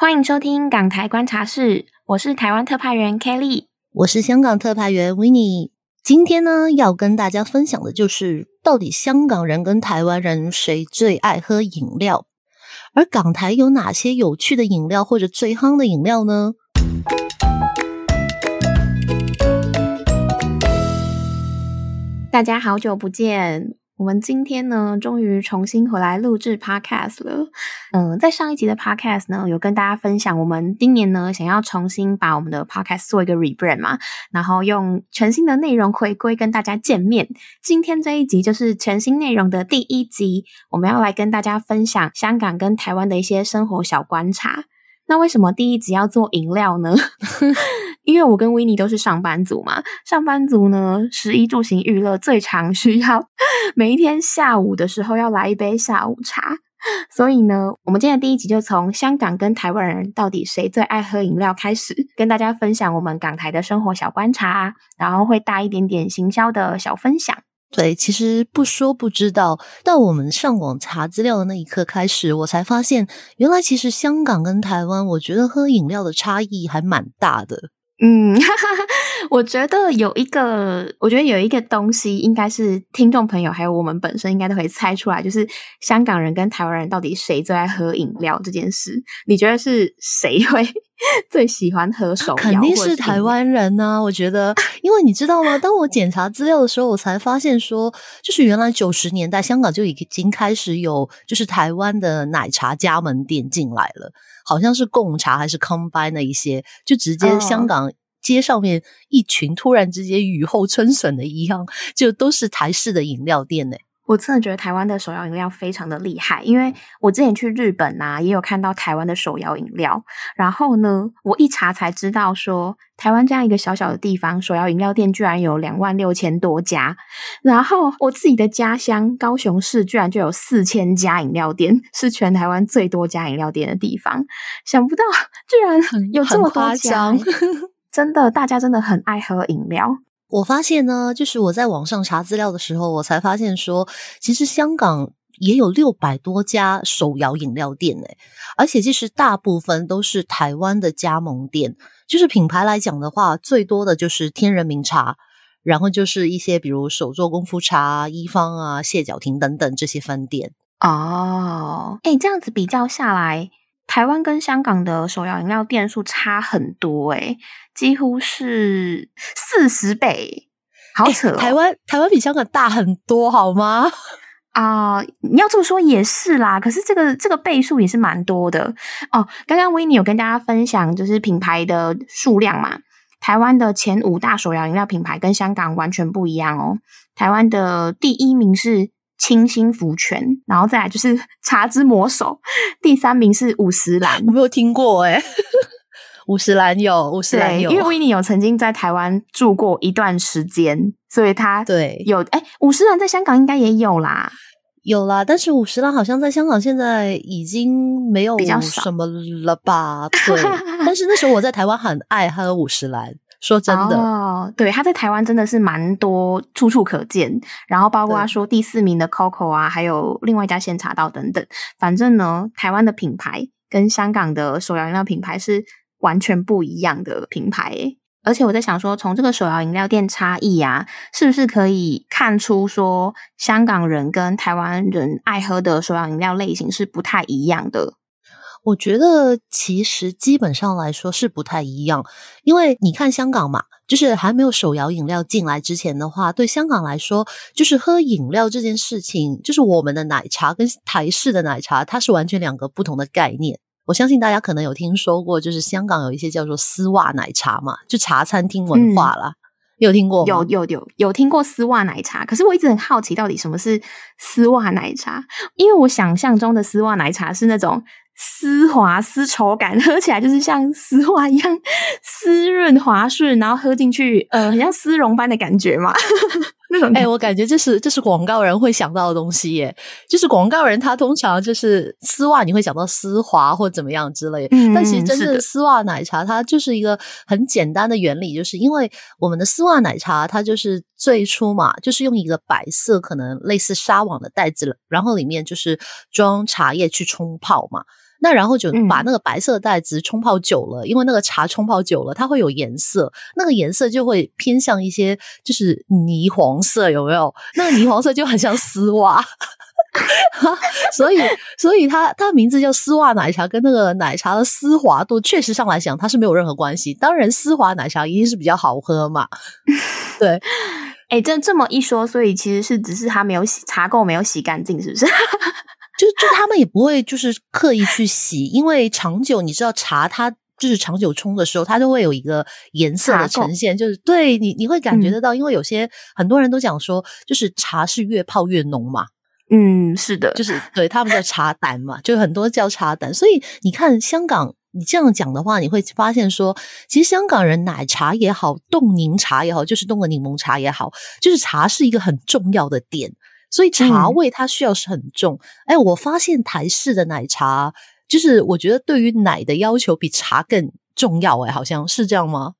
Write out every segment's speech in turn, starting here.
欢迎收听港台观察室，我是台湾特派员 Kelly，我是香港特派员 w i n n e 今天呢，要跟大家分享的就是，到底香港人跟台湾人谁最爱喝饮料？而港台有哪些有趣的饮料或者最夯的饮料呢？大家好久不见。我们今天呢，终于重新回来录制 podcast 了。嗯，在上一集的 podcast 呢，有跟大家分享，我们今年呢，想要重新把我们的 podcast 做一个 rebrand 嘛，然后用全新的内容回归跟大家见面。今天这一集就是全新内容的第一集，我们要来跟大家分享香港跟台湾的一些生活小观察。那为什么第一集要做饮料呢？因为我跟维尼都是上班族嘛，上班族呢，食衣住行娱乐最常需要每一天下午的时候要来一杯下午茶，所以呢，我们今天第一集就从香港跟台湾人到底谁最爱喝饮料开始，跟大家分享我们港台的生活小观察，然后会带一点点行销的小分享。对，其实不说不知道，到我们上网查资料的那一刻开始，我才发现，原来其实香港跟台湾，我觉得喝饮料的差异还蛮大的。嗯，我觉得有一个，我觉得有一个东西，应该是听众朋友还有我们本身应该都可以猜出来，就是香港人跟台湾人到底谁最爱喝饮料这件事。你觉得是谁会最喜欢喝手摇？肯定是台湾人呢。我觉得，因为你知道吗？当我检查资料的时候，我才发现说，就是原来九十年代香港就已经开始有，就是台湾的奶茶加盟店进来了。好像是贡茶还是 combine 的一些，就直接香港街上面一群突然之间雨后春笋的一样，就都是台式的饮料店呢。我真的觉得台湾的手摇饮料非常的厉害，因为我之前去日本呐，也有看到台湾的手摇饮料。然后呢，我一查才知道说，台湾这样一个小小的地方，手摇饮料店居然有两万六千多家。然后我自己的家乡高雄市居然就有四千家饮料店，是全台湾最多家饮料店的地方。想不到 居然有这么多家，真的，大家真的很爱喝饮料。我发现呢，就是我在网上查资料的时候，我才发现说，其实香港也有六百多家手摇饮料店诶，而且其实大部分都是台湾的加盟店。就是品牌来讲的话，最多的就是天人茗茶，然后就是一些比如手做功夫茶、一方啊、谢角亭等等这些分店。哦，哎，这样子比较下来。台湾跟香港的手摇饮料店数差很多，诶几乎是四十倍，好扯！台湾台湾比香港大很多，好吗？啊，你要这么说也是啦。可是这个这个倍数也是蛮多的哦。刚刚维尼有跟大家分享，就是品牌的数量嘛。台湾的前五大手摇饮料品牌跟香港完全不一样哦。台湾的第一名是。清新福泉，然后再来就是 茶之魔手，第三名是五十岚，我没有听过 哎，五十岚有五十岚有，因为维尼有曾经在台湾住过一段时间，所以他对。有哎五十岚在香港应该也有啦，有啦，但是五十岚好像在香港现在已经没有比较什么了吧？对，但是那时候我在台湾很爱喝五十兰。说真的，哦，对，他在台湾真的是蛮多，处处可见。然后包括说第四名的 Coco 啊，还有另外一家鲜茶道等等。反正呢，台湾的品牌跟香港的手摇饮料品牌是完全不一样的品牌。而且我在想说，从这个手摇饮料店差异啊，是不是可以看出说，香港人跟台湾人爱喝的手摇饮料类型是不太一样的？我觉得其实基本上来说是不太一样，因为你看香港嘛，就是还没有手摇饮料进来之前的话，对香港来说，就是喝饮料这件事情，就是我们的奶茶跟台式的奶茶，它是完全两个不同的概念。我相信大家可能有听说过，就是香港有一些叫做丝袜奶茶嘛，就茶餐厅文化啦。有听过？有有有有听过丝袜奶茶，可是我一直很好奇，到底什么是丝袜奶茶？因为我想象中的丝袜奶茶是那种。丝滑丝绸感，喝起来就是像丝袜一样丝润滑顺，然后喝进去，呃，很像丝绒般的感觉嘛。那种，哎，我感觉这是这是广告人会想到的东西耶。就是广告人他通常就是丝袜，你会想到丝滑或怎么样之类。嗯，但其实真正的丝袜奶茶，它就是一个很简单的原理，就是因为我们的丝袜奶茶，它就是最初嘛，就是用一个白色可能类似纱网的袋子，然后里面就是装茶叶去冲泡嘛。那然后就把那个白色袋子冲泡久了，因为那个茶冲泡久了，它会有颜色，那个颜色就会偏向一些就是泥黄色，有没有？那个泥黄色就很像丝袜。所以，所以它它名字叫丝袜奶茶，跟那个奶茶的丝滑度确实上来讲，它是没有任何关系。当然，丝滑奶茶一定是比较好喝嘛。对，哎，这这么一说，所以其实是只是它没有洗茶垢没有洗干净，是不是？就就他们也不会就是刻意去洗，因为长久你知道茶它就是长久冲的时候，它都会有一个颜色的呈现，就是对你你会感觉得到，因为有些很多人都讲说，就是茶是越泡越浓嘛。嗯，是的，就是对他们叫茶胆嘛，就很多叫茶胆。所以你看香港，你这样讲的话，你会发现说，其实香港人奶茶也好，冻柠茶也好，就是冻的柠檬茶也好，就是茶是一个很重要的点，所以茶味它需要是很重。哎，我发现台式的奶茶，就是我觉得对于奶的要求比茶更重要。哎，好像是这样吗？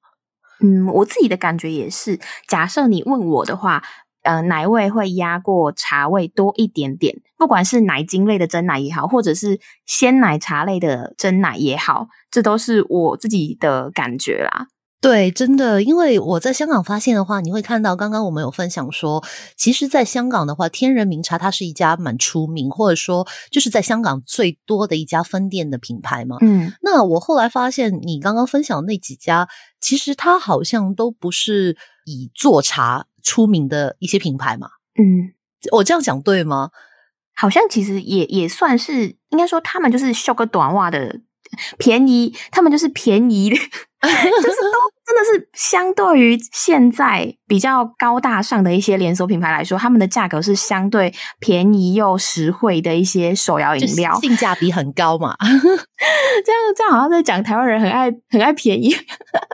嗯，我自己的感觉也是。假设你问我的话。呃，奶味会压过茶味多一点点，不管是奶精类的真奶也好，或者是鲜奶茶类的真奶也好，这都是我自己的感觉啦。对，真的，因为我在香港发现的话，你会看到刚刚我们有分享说，其实，在香港的话，天人茗茶它是一家蛮出名，或者说就是在香港最多的一家分店的品牌嘛。嗯，那我后来发现，你刚刚分享那几家，其实它好像都不是以做茶。出名的一些品牌嘛，嗯，我这样讲对吗？好像其实也也算是，应该说他们就是绣个短袜的便宜，他们就是便宜，就是都。真的是相对于现在比较高大上的一些连锁品牌来说，他们的价格是相对便宜又实惠的一些手摇饮料，性价比很高嘛。这样这样好像在讲台湾人很爱很爱便宜，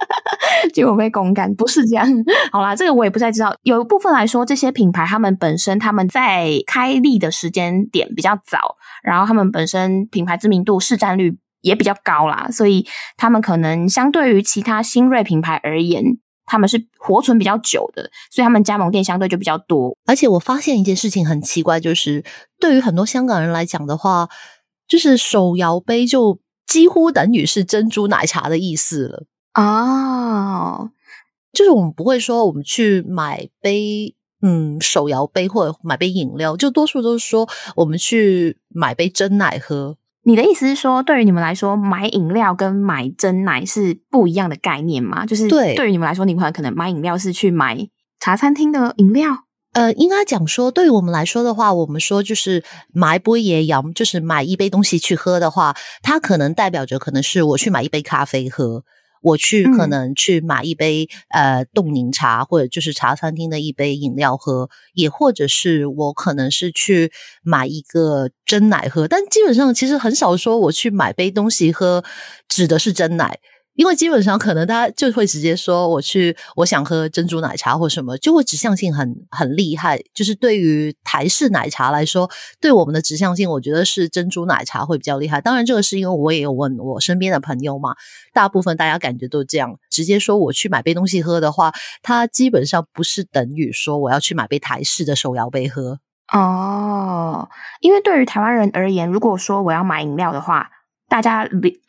结果被公干不是这样。好啦，这个我也不太知道。有一部分来说，这些品牌他们本身他们在开立的时间点比较早，然后他们本身品牌知名度、市占率。也比较高啦，所以他们可能相对于其他新锐品牌而言，他们是活存比较久的，所以他们加盟店相对就比较多。而且我发现一件事情很奇怪，就是对于很多香港人来讲的话，就是手摇杯就几乎等于是珍珠奶茶的意思了啊。就是我们不会说我们去买杯嗯手摇杯或者买杯饮料，就多数都是说我们去买杯真奶喝。你的意思是说，对于你们来说，买饮料跟买真奶是不一样的概念吗？就是对，对于你们来说，你们可能买饮料是去买茶餐厅的饮料。呃，应该讲说，对于我们来说的话，我们说就是买杯也要，就是买一杯东西去喝的话，它可能代表着可能是我去买一杯咖啡喝。我去可能去买一杯呃冻柠茶，或者就是茶餐厅的一杯饮料喝，也或者是我可能是去买一个真奶喝，但基本上其实很少说我去买杯东西喝，指的是真奶。因为基本上可能大家就会直接说我去，我想喝珍珠奶茶或什么，就会指向性很很厉害。就是对于台式奶茶来说，对我们的指向性，我觉得是珍珠奶茶会比较厉害。当然，这个是因为我也有问我身边的朋友嘛，大部分大家感觉都这样，直接说我去买杯东西喝的话，它基本上不是等于说我要去买杯台式的手摇杯喝哦。因为对于台湾人而言，如果说我要买饮料的话，大家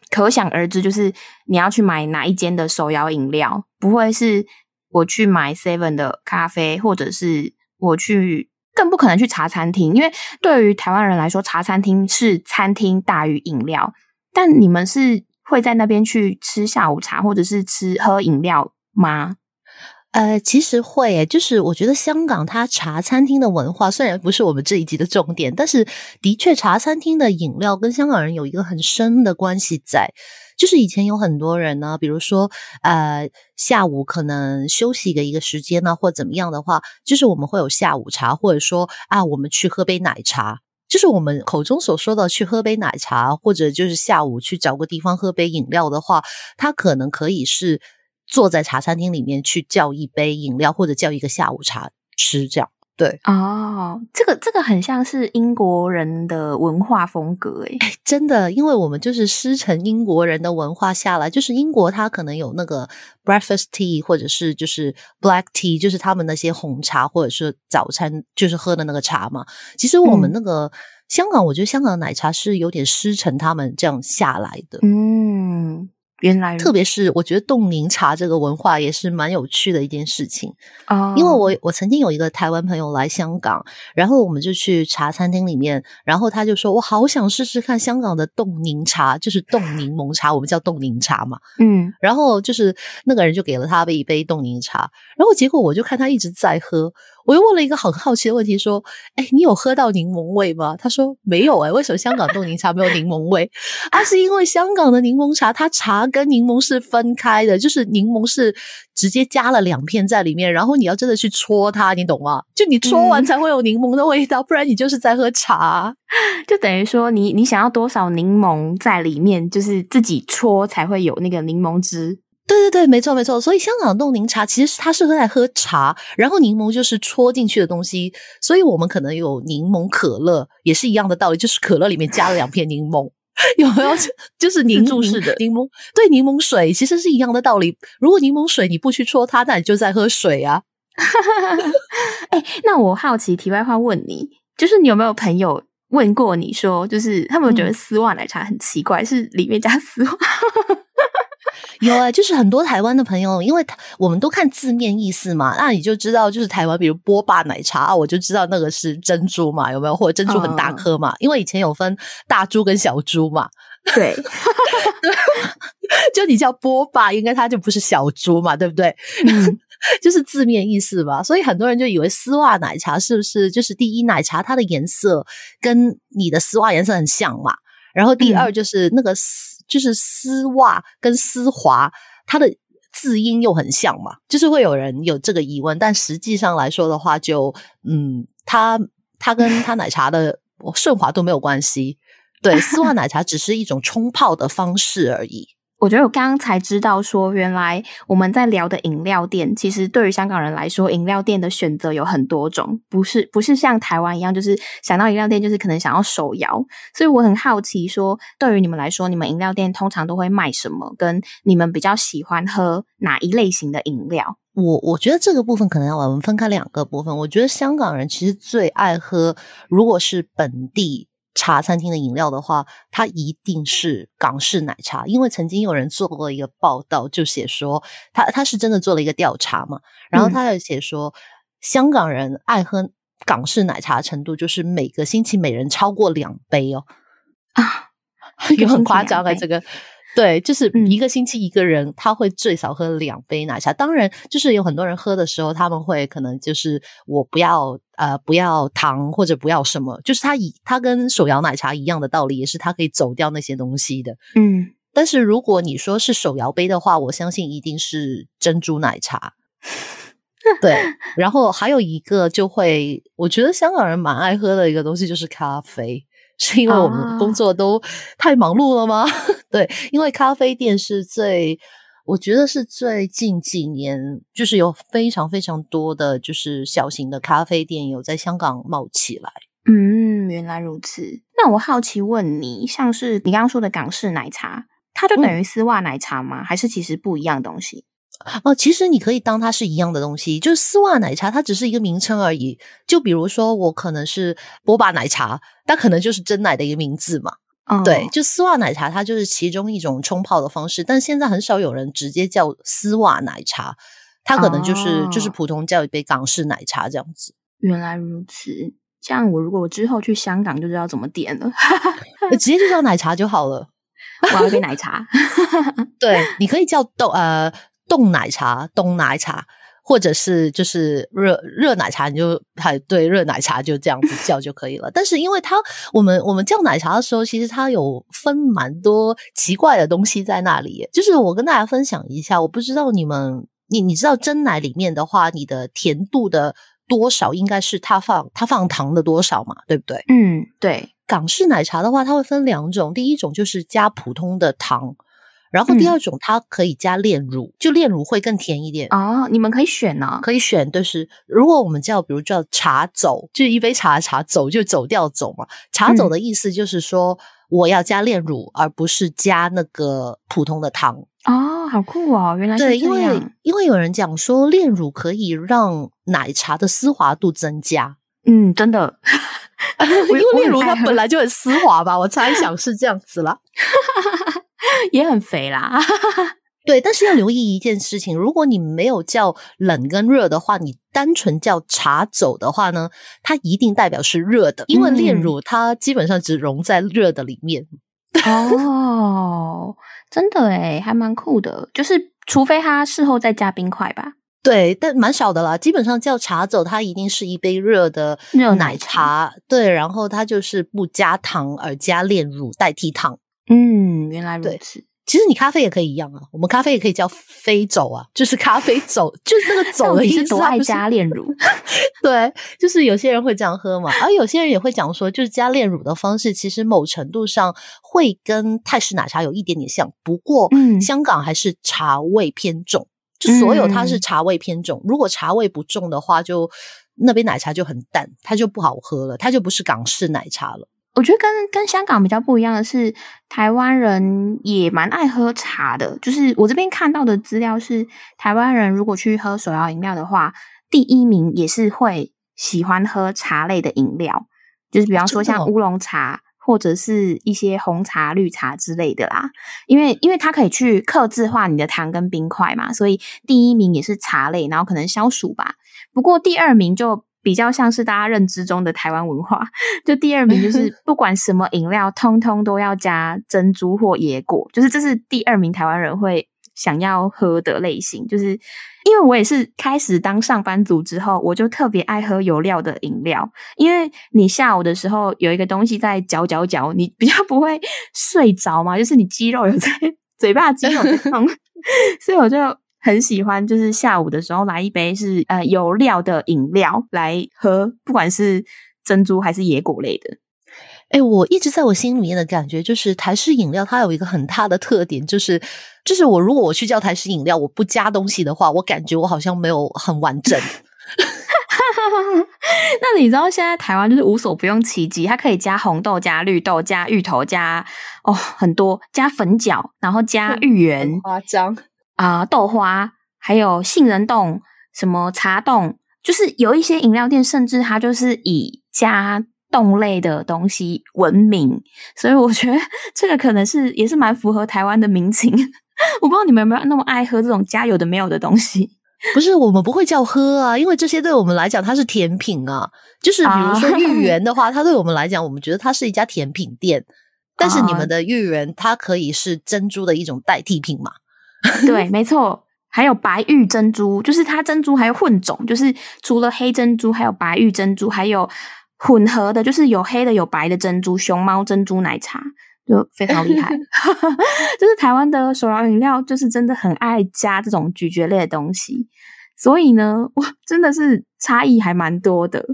可想而知，就是你要去买哪一间的手摇饮料，不会是我去买 Seven 的咖啡，或者是我去，更不可能去茶餐厅，因为对于台湾人来说，茶餐厅是餐厅大于饮料。但你们是会在那边去吃下午茶，或者是吃喝饮料吗？呃，其实会，就是我觉得香港它茶餐厅的文化虽然不是我们这一集的重点，但是的确茶餐厅的饮料跟香港人有一个很深的关系在。就是以前有很多人呢，比如说呃下午可能休息的一个时间呢，或怎么样的话，就是我们会有下午茶，或者说啊我们去喝杯奶茶，就是我们口中所说的去喝杯奶茶，或者就是下午去找个地方喝杯饮料的话，它可能可以是。坐在茶餐厅里面去叫一杯饮料，或者叫一个下午茶吃，这样对哦。这个这个很像是英国人的文化风格诶，真的，因为我们就是师承英国人的文化下来，就是英国它可能有那个 breakfast tea，或者是就是 black tea，就是他们那些红茶或者是早餐就是喝的那个茶嘛。其实我们那个香港，我觉得香港的奶茶是有点师承他们这样下来的。嗯，原来特别是我觉得冻柠茶这个文化也是蛮有趣的一件事情。哦，因为我我曾经有一个台湾朋友来香港，然后我们就去茶餐厅里面，然后他就说：“我好想试试看香港的冻柠茶，就是冻柠檬茶，我们叫冻柠茶嘛。”嗯，然后就是那个人就给了他一杯冻柠茶，然后结果我就看他一直在喝，我又问了一个很好奇的问题，说：“哎，你有喝到柠檬味吗？”他说：“没有。”哎，为什么香港冻柠茶没有柠檬味？啊，是因为香港的柠檬茶，它茶跟柠檬是分开的，就是柠檬是直接加了两片在里面，然后你要真的去戳它，你懂吗？就你戳完才会有柠檬的味道，不然你就是在喝茶。就等于说你你想要多少柠檬在里面，就是自己戳才会有那个柠檬汁。对对对，没错没错。所以香港冻柠茶其实它是喝来喝茶，然后柠檬就是戳进去的东西。所以我们可能有柠檬可乐，也是一样的道理，就是可乐里面加了两片柠檬，有没有？就是柠注式的柠檬，对柠檬水其实是一样的道理。如果柠檬水你不去戳它，那你就在喝水啊。哎，那我好奇，题外话问你，就是你有没有朋友问过你说，就是他们觉得丝袜奶茶很奇怪，是里面加丝袜？有啊，就是很多台湾的朋友，因为我们都看字面意思嘛，那你就知道，就是台湾，比如波霸奶茶啊，我就知道那个是珍珠嘛，有没有？或者珍珠很大颗嘛？因为以前有分大珠跟小珠嘛。对，就你叫波霸，应该它就不是小珠嘛，对不对？就是字面意思嘛，所以很多人就以为丝袜奶茶是不是就是第一奶茶它的颜色跟你的丝袜颜色很像嘛？然后第二就是那个丝，就是丝袜跟丝滑，它的字音又很像嘛，就是会有人有这个疑问。但实际上来说的话，就嗯，它它跟它奶茶的顺滑度没有关系。对，丝袜奶茶只是一种冲泡的方式而已。我觉得我刚刚才知道，说原来我们在聊的饮料店，其实对于香港人来说，饮料店的选择有很多种，不是不是像台湾一样，就是想到饮料店就是可能想要手摇。所以我很好奇，说对于你们来说，你们饮料店通常都会卖什么？跟你们比较喜欢喝哪一类型的饮料？我我觉得这个部分可能要我们分开两个部分。我觉得香港人其实最爱喝，如果是本地。茶餐厅的饮料的话，它一定是港式奶茶，因为曾经有人做过一个报道，就写说他他是真的做了一个调查嘛，然后他有写说香港人爱喝港式奶茶程度，就是每个星期每人超过两杯哦啊，有很夸张啊这个。对，就是一个星期一个人，他会最少喝两杯奶茶。当然，就是有很多人喝的时候，他们会可能就是我不要呃不要糖或者不要什么，就是他以他跟手摇奶茶一样的道理，也是他可以走掉那些东西的。嗯，但是如果你说是手摇杯的话，我相信一定是珍珠奶茶。对，然后还有一个就会，我觉得香港人蛮爱喝的一个东西就是咖啡。是因为我们工作都太忙碌了吗？对，因为咖啡店是最，我觉得是最近几年，就是有非常非常多的就是小型的咖啡店有在香港冒起来。嗯，原来如此。那我好奇问你，像是你刚刚说的港式奶茶，它就等于丝袜奶茶吗？还是其实不一样东西？哦，其实你可以当它是一样的东西，就是丝袜奶茶，它只是一个名称而已。就比如说，我可能是波霸奶茶，它可能就是真奶的一个名字嘛。对，就丝袜奶茶，它就是其中一种冲泡的方式。但现在很少有人直接叫丝袜奶茶，它可能就是就是普通叫一杯港式奶茶这样子。原来如此，这样我如果我之后去香港就知道怎么点了，直接就叫奶茶就好了。我要一杯奶茶。对，你可以叫豆呃。冻奶茶、冻奶茶，或者是就是热热奶茶，你就还对热奶茶就这样子叫就可以了。但是因为它我们我们叫奶茶的时候，其实它有分蛮多奇怪的东西在那里。就是我跟大家分享一下，我不知道你们你你知道真奶里面的话，你的甜度的多少应该是它放它放糖的多少嘛？对不对？嗯，对。港式奶茶的话，它会分两种，第一种就是加普通的糖。然后第二种，它可以加炼乳，就炼乳会更甜一点哦。你们可以选呢，可以选。就是如果我们叫，比如叫茶走，就一杯茶茶走就走掉走嘛。茶走的意思就是说，我要加炼乳，而不是加那个普通的糖。哦，好酷哦！原来对，因为因为有人讲说炼乳可以让奶茶的丝滑度增加。嗯，真的。因为炼乳它本来就很丝滑吧，我猜想是这样子啦，也很肥啦。对，但是要留意一件事情，如果你没有叫冷跟热的话，你单纯叫茶走的话呢，它一定代表是热的，因为炼乳它基本上只溶在热的里面。哦，真的诶还蛮酷的，就是除非它事后再加冰块吧。对，但蛮少的啦。基本上叫茶走，它一定是一杯热的热奶茶。对，然后它就是不加糖，而加炼乳代替糖。嗯，原来如此。其实你咖啡也可以一样啊，我们咖啡也可以叫飞走啊，就是咖啡走，就是那个 走的意思。多爱加炼乳？对，就是有些人会这样喝嘛，而有些人也会讲说，就是加炼乳的方式，其实某程度上会跟泰式奶茶有一点点像，不过香港还是茶味偏重。就所有它是茶味偏重，如果茶味不重的话，就那杯奶茶就很淡，它就不好喝了，它就不是港式奶茶了。我觉得跟跟香港比较不一样的是，台湾人也蛮爱喝茶的。就是我这边看到的资料是，台湾人如果去喝手摇饮料的话，第一名也是会喜欢喝茶类的饮料，就是比方说像乌龙茶。或者是一些红茶、绿茶之类的啦，因为因为它可以去克制化你的糖跟冰块嘛，所以第一名也是茶类，然后可能消暑吧。不过第二名就比较像是大家认知中的台湾文化，就第二名就是 不管什么饮料，通通都要加珍珠或野果，就是这是第二名台湾人会想要喝的类型，就是。因为我也是开始当上班族之后，我就特别爱喝有料的饮料。因为你下午的时候有一个东西在嚼嚼嚼，你比较不会 睡着嘛，就是你肌肉有在 嘴巴肌肉在动，所以我就很喜欢，就是下午的时候来一杯是呃有料的饮料来喝，不管是珍珠还是野果类的。哎，我一直在我心里面的感觉就是，台式饮料它有一个很大的特点，就是就是我如果我去叫台式饮料，我不加东西的话，我感觉我好像没有很完整。那你知道现在台湾就是无所不用其极，它可以加红豆、加绿豆、加芋头、加哦很多加粉饺，然后加芋圆，夸张啊豆花，还有杏仁冻、什么茶冻，就是有一些饮料店甚至它就是以加。冻类的东西闻名，所以我觉得 这个可能是也是蛮符合台湾的民情。我不知道你们有没有那么爱喝这种加有的没有的东西？不是，我们不会叫喝啊，因为这些对我们来讲它是甜品啊。就是比如说芋圆的话，它对我们来讲，我们觉得它是一家甜品店。但是你们的芋圆，它可以是珍珠的一种代替品嘛？对，没错。还有白玉珍珠，就是它珍珠还有混种，就是除了黑珍珠，还有白玉珍珠，还有。混合的，就是有黑的有白的珍珠，熊猫珍珠奶茶就非常厉害。就是台湾的手摇饮料，就是真的很爱加这种咀嚼类的东西，所以呢，哇，真的是差异还蛮多的。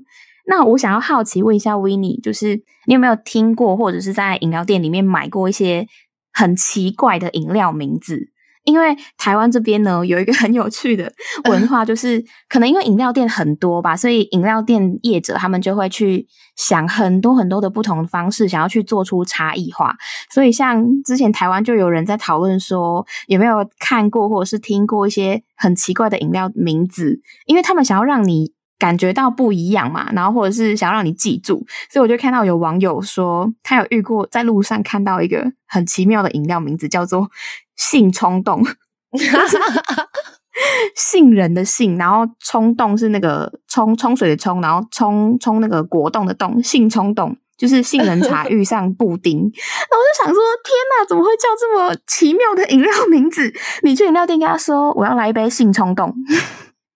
那我想要好奇问一下 w i n n e 就是你有没有听过，或者是在饮料店里面买过一些很奇怪的饮料名字？因为台湾这边呢，有一个很有趣的文化，就是可能因为饮料店很多吧，所以饮料店业者他们就会去想很多很多的不同的方式，想要去做出差异化。所以像之前台湾就有人在讨论说，有没有看过或者是听过一些很奇怪的饮料名字，因为他们想要让你感觉到不一样嘛，然后或者是想要让你记住。所以我就看到有网友说，他有遇过在路上看到一个很奇妙的饮料名字，叫做。性冲动，杏仁的杏，然后冲动是那个冲冲水的冲，然后冲冲那个果冻的冻，性冲动就是杏仁茶遇上布丁。然后我就想说，天哪，怎么会叫这么奇妙的饮料名字？你去饮料店跟他说，我要来一杯性冲动。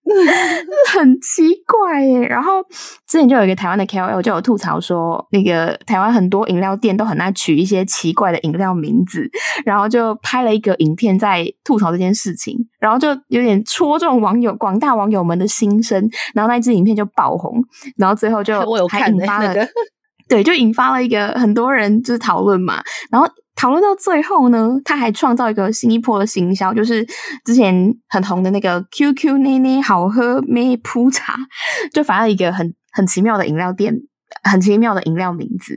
很奇怪耶，然后之前就有一个台湾的 KOL 就有吐槽说，那个台湾很多饮料店都很爱取一些奇怪的饮料名字，然后就拍了一个影片在吐槽这件事情，然后就有点戳中网友广大网友们的心声，然后那一支影片就爆红，然后最后就 还引发了，对，就引发了一个很多人就是讨论嘛，然后。讨论到最后呢，他还创造一个新一波的行销，就是之前很红的那个 QQ 奶奶好喝咩铺茶，就反正一个很很奇妙的饮料店，很奇妙的饮料名字。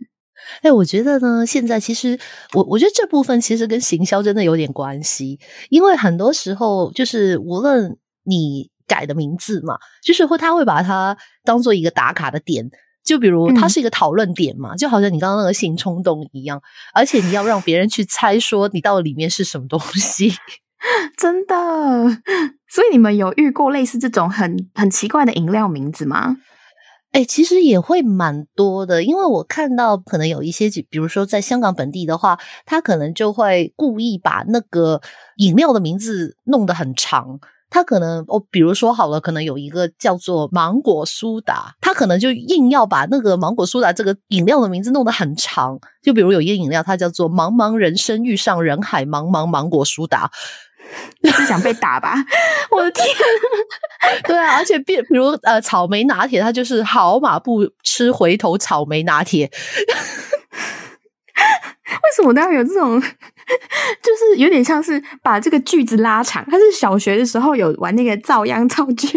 哎，我觉得呢，现在其实我我觉得这部分其实跟行销真的有点关系，因为很多时候就是无论你改的名字嘛，就是会他会把它当做一个打卡的点。就比如它是一个讨论点嘛，就好像你刚刚那个性冲动一样，而且你要让别人去猜说你到底里面是什么东西，真的。所以你们有遇过类似这种很很奇怪的饮料名字吗？哎，其实也会蛮多的，因为我看到可能有一些，比如说在香港本地的话，他可能就会故意把那个饮料的名字弄得很长。他可能哦，比如说好了，可能有一个叫做芒果苏打，他可能就硬要把那个芒果苏打这个饮料的名字弄得很长。就比如有一个饮料，它叫做“茫茫人生遇上人海茫茫芒果苏打”，你是 想被打吧？我的天！对啊，而且比比如呃，草莓拿铁，它就是“好马不吃回头草莓拿铁”。为什么都要有这种？就是有点像是把这个句子拉长。他是小学的时候有玩那个造样造句，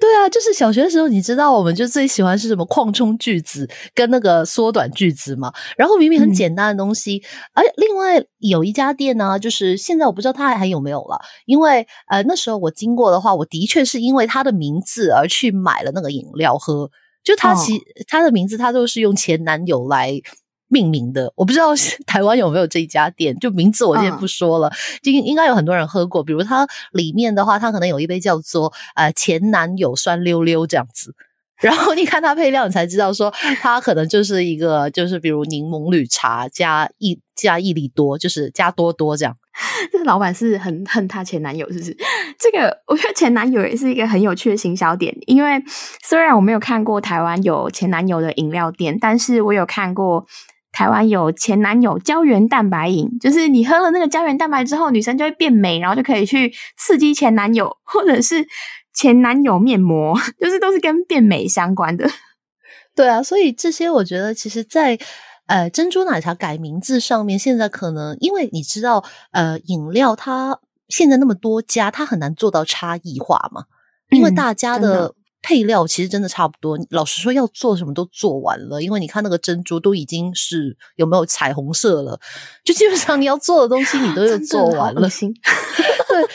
对啊，就是小学的时候，你知道我们就最喜欢是什么扩充句子跟那个缩短句子嘛。然后明明很简单的东西，而另外有一家店呢，就是现在我不知道它还还有没有了。因为呃那时候我经过的话，我的确是因为它的名字而去买了那个饮料喝。就它其它的名字，它都是用前男友来。命名的，我不知道 台湾有没有这一家店，就名字我先不说了，就应该有很多人喝过。比如它里面的话，它可能有一杯叫做呃前男友酸溜溜这样子，然后你看它配料，你才知道说它可能就是一个就是比如柠檬绿茶加一加益力多，就是加多多这样。这个老板是很恨他前男友，是不是？这个我觉得前男友也是一个很有趣的行销点，因为虽然我没有看过台湾有前男友的饮料店，但是我有看过。台湾有前男友胶原蛋白饮，就是你喝了那个胶原蛋白之后，女生就会变美，然后就可以去刺激前男友，或者是前男友面膜，就是都是跟变美相关的。对啊，所以这些我觉得，其实，在呃珍珠奶茶改名字上面，现在可能因为你知道，呃，饮料它现在那么多家，它很难做到差异化嘛，因为大家的。配料其实真的差不多。老实说，要做什么都做完了，因为你看那个珍珠都已经是有没有彩虹色了，就基本上你要做的东西你都有做完了。对，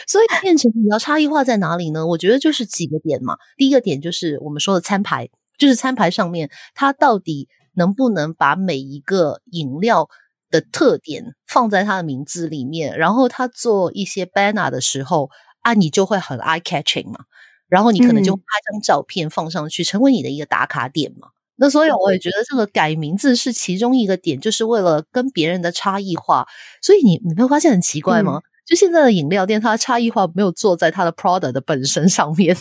所以变成你要差异化在哪里呢？我觉得就是几个点嘛。第一个点就是我们说的餐牌，就是餐牌上面它到底能不能把每一个饮料的特点放在它的名字里面，然后它做一些 banner 的时候啊，你就会很 eye catching 嘛。然后你可能就拍张照片放上去，成为你的一个打卡点嘛。那所以我也觉得这个改名字是其中一个点，就是为了跟别人的差异化。所以你你没有发现很奇怪吗？就现在的饮料店，它的差异化没有做在它的 product 的本身上面。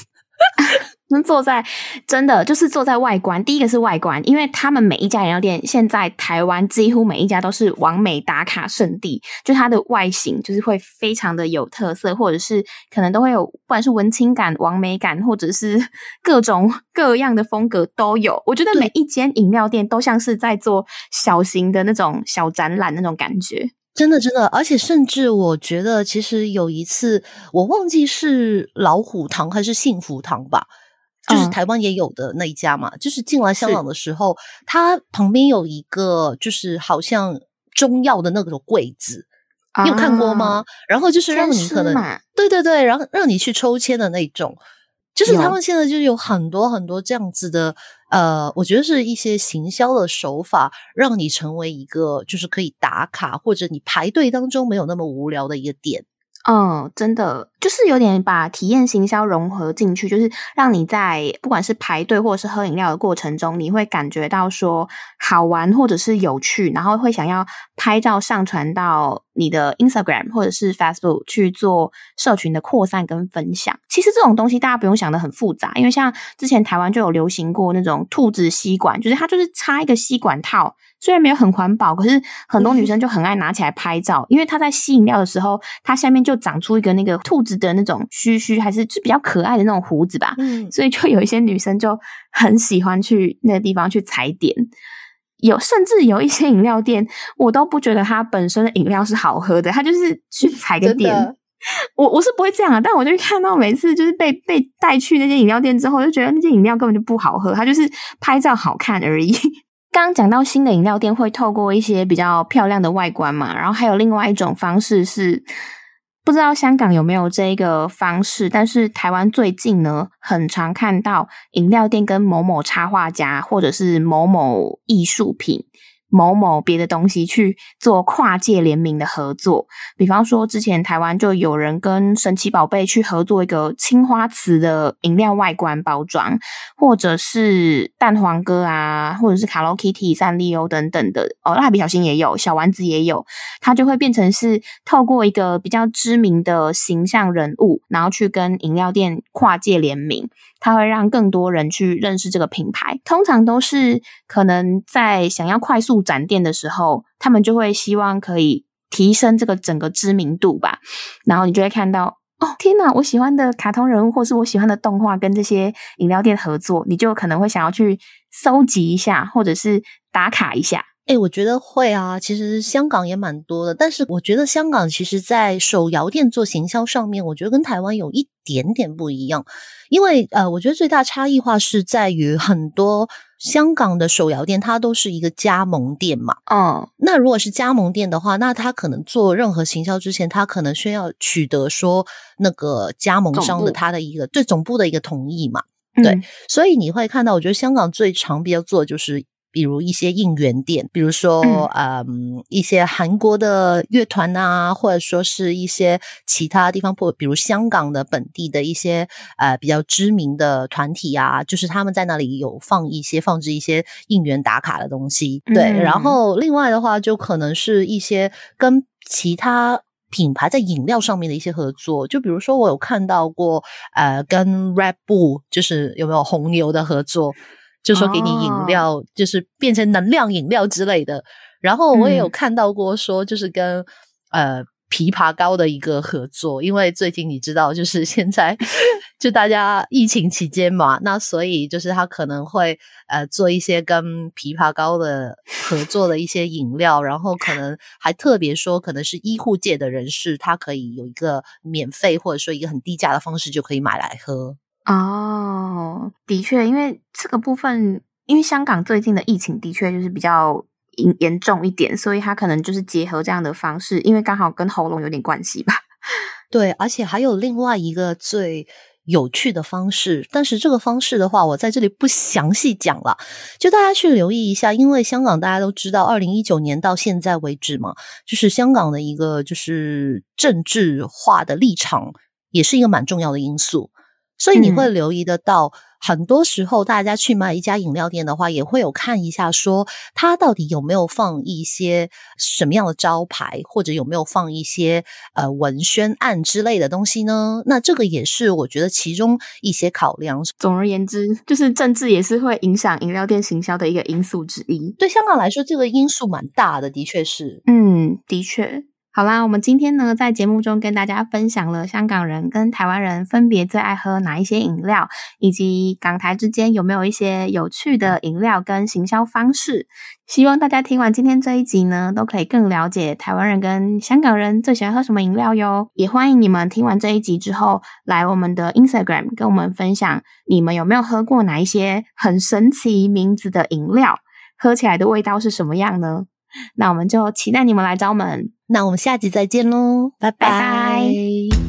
坐在真的就是坐在外观，第一个是外观，因为他们每一家饮料店现在台湾几乎每一家都是完美打卡圣地，就它的外形就是会非常的有特色，或者是可能都会有不管是文青感、完美感，或者是 各种各样的风格都有。我觉得每一间饮料店都像是在做小型的那种小展览那种感觉，真的真的，而且甚至我觉得其实有一次我忘记是老虎堂还是幸福堂吧。就是台湾也有的那一家嘛，就是进来香港的时候，它旁边有一个就是好像中药的那种柜子，你有看过吗？然后就是让你可能对对对，然后让你去抽签的那种，就是他们现在就有很多很多这样子的，呃，我觉得是一些行销的手法，让你成为一个就是可以打卡或者你排队当中没有那么无聊的一个点。嗯，真的就是有点把体验行销融合进去，就是让你在不管是排队或者是喝饮料的过程中，你会感觉到说好玩或者是有趣，然后会想要拍照上传到你的 Instagram 或者是 Facebook 去做社群的扩散跟分享。其实这种东西大家不用想的很复杂，因为像之前台湾就有流行过那种兔子吸管，就是它就是插一个吸管套。虽然没有很环保，可是很多女生就很爱拿起来拍照，因为它在吸饮料的时候，它下面就长出一个那个兔子的那种须须，还是就比较可爱的那种胡子吧。嗯，所以就有一些女生就很喜欢去那个地方去踩点。有甚至有一些饮料店，我都不觉得它本身的饮料是好喝的，它就是去踩个点。我我是不会这样啊，但我就看到每次就是被被带去那些饮料店之后，就觉得那些饮料根本就不好喝，它就是拍照好看而已。刚刚讲到新的饮料店会透过一些比较漂亮的外观嘛，然后还有另外一种方式是，不知道香港有没有这一个方式，但是台湾最近呢，很常看到饮料店跟某某插画家或者是某某艺术品。某某别的东西去做跨界联名的合作，比方说之前台湾就有人跟神奇宝贝去合作一个青花瓷的饮料外观包装，或者是蛋黄哥啊，或者是 Hello Kitty、三丽鸥等等的哦，蜡笔小新也有，小丸子也有，它就会变成是透过一个比较知名的形象人物，然后去跟饮料店跨界联名。它会让更多人去认识这个品牌，通常都是可能在想要快速展店的时候，他们就会希望可以提升这个整个知名度吧。然后你就会看到，哦，天哪，我喜欢的卡通人物或是我喜欢的动画跟这些饮料店合作，你就可能会想要去搜集一下，或者是打卡一下。哎，我觉得会啊，其实香港也蛮多的，但是我觉得香港其实，在手摇店做行销上面，我觉得跟台湾有一点点不一样，因为呃，我觉得最大差异化是在于很多香港的手摇店，它都是一个加盟店嘛。嗯，那如果是加盟店的话，那他可能做任何行销之前，他可能需要取得说那个加盟商的他的一个对总部的一个同意嘛。对，所以你会看到，我觉得香港最常比较做就是。比如一些应援店，比如说，嗯，一些韩国的乐团啊，或者说是一些其他地方，或比如香港的本地的一些呃比较知名的团体啊，就是他们在那里有放一些放置一些应援打卡的东西。对，然后另外的话，就可能是一些跟其他品牌在饮料上面的一些合作，就比如说我有看到过，呃，跟 Red Bull 就是有没有红牛的合作。就说给你饮料，就是变成能量饮料之类的。然后我也有看到过说，就是跟呃枇杷膏的一个合作，因为最近你知道，就是 现在就大家疫情期间嘛，那所以就是他可能会呃做一些跟枇杷膏的合作的一些饮料，然后可能还特别说，可能是医护界的人士，他可以有一个免费或者说一个很低价的方式就可以买来喝。哦，的确，因为这个部分，因为香港最近的疫情的确就是比较严严重一点，所以他可能就是结合这样的方式，因为刚好跟喉咙有点关系吧。对，而且还有另外一个最有趣的方式，但是这个方式的话，我在这里不详细讲了，就大家去留意一下，因为香港大家都知道，二零一九年到现在为止嘛，就是香港的一个就是政治化的立场，也是一个蛮重要的因素。所以你会留意得到，很多时候大家去买一家饮料店的话，也会有看一下，说它到底有没有放一些什么样的招牌，或者有没有放一些呃文宣案之类的东西呢？那这个也是我觉得其中一些考量。总而言之，就是政治也是会影响饮料店行销的一个因素之一。对香港来说，这个因素蛮大的，的确是。嗯，的确。好啦，我们今天呢在节目中跟大家分享了香港人跟台湾人分别最爱喝哪一些饮料，以及港台之间有没有一些有趣的饮料跟行销方式。希望大家听完今天这一集呢，都可以更了解台湾人跟香港人最喜欢喝什么饮料哟。也欢迎你们听完这一集之后，来我们的 Instagram 跟我们分享你们有没有喝过哪一些很神奇名字的饮料，喝起来的味道是什么样呢？那我们就期待你们来找我们。那我们下集再见喽，拜拜。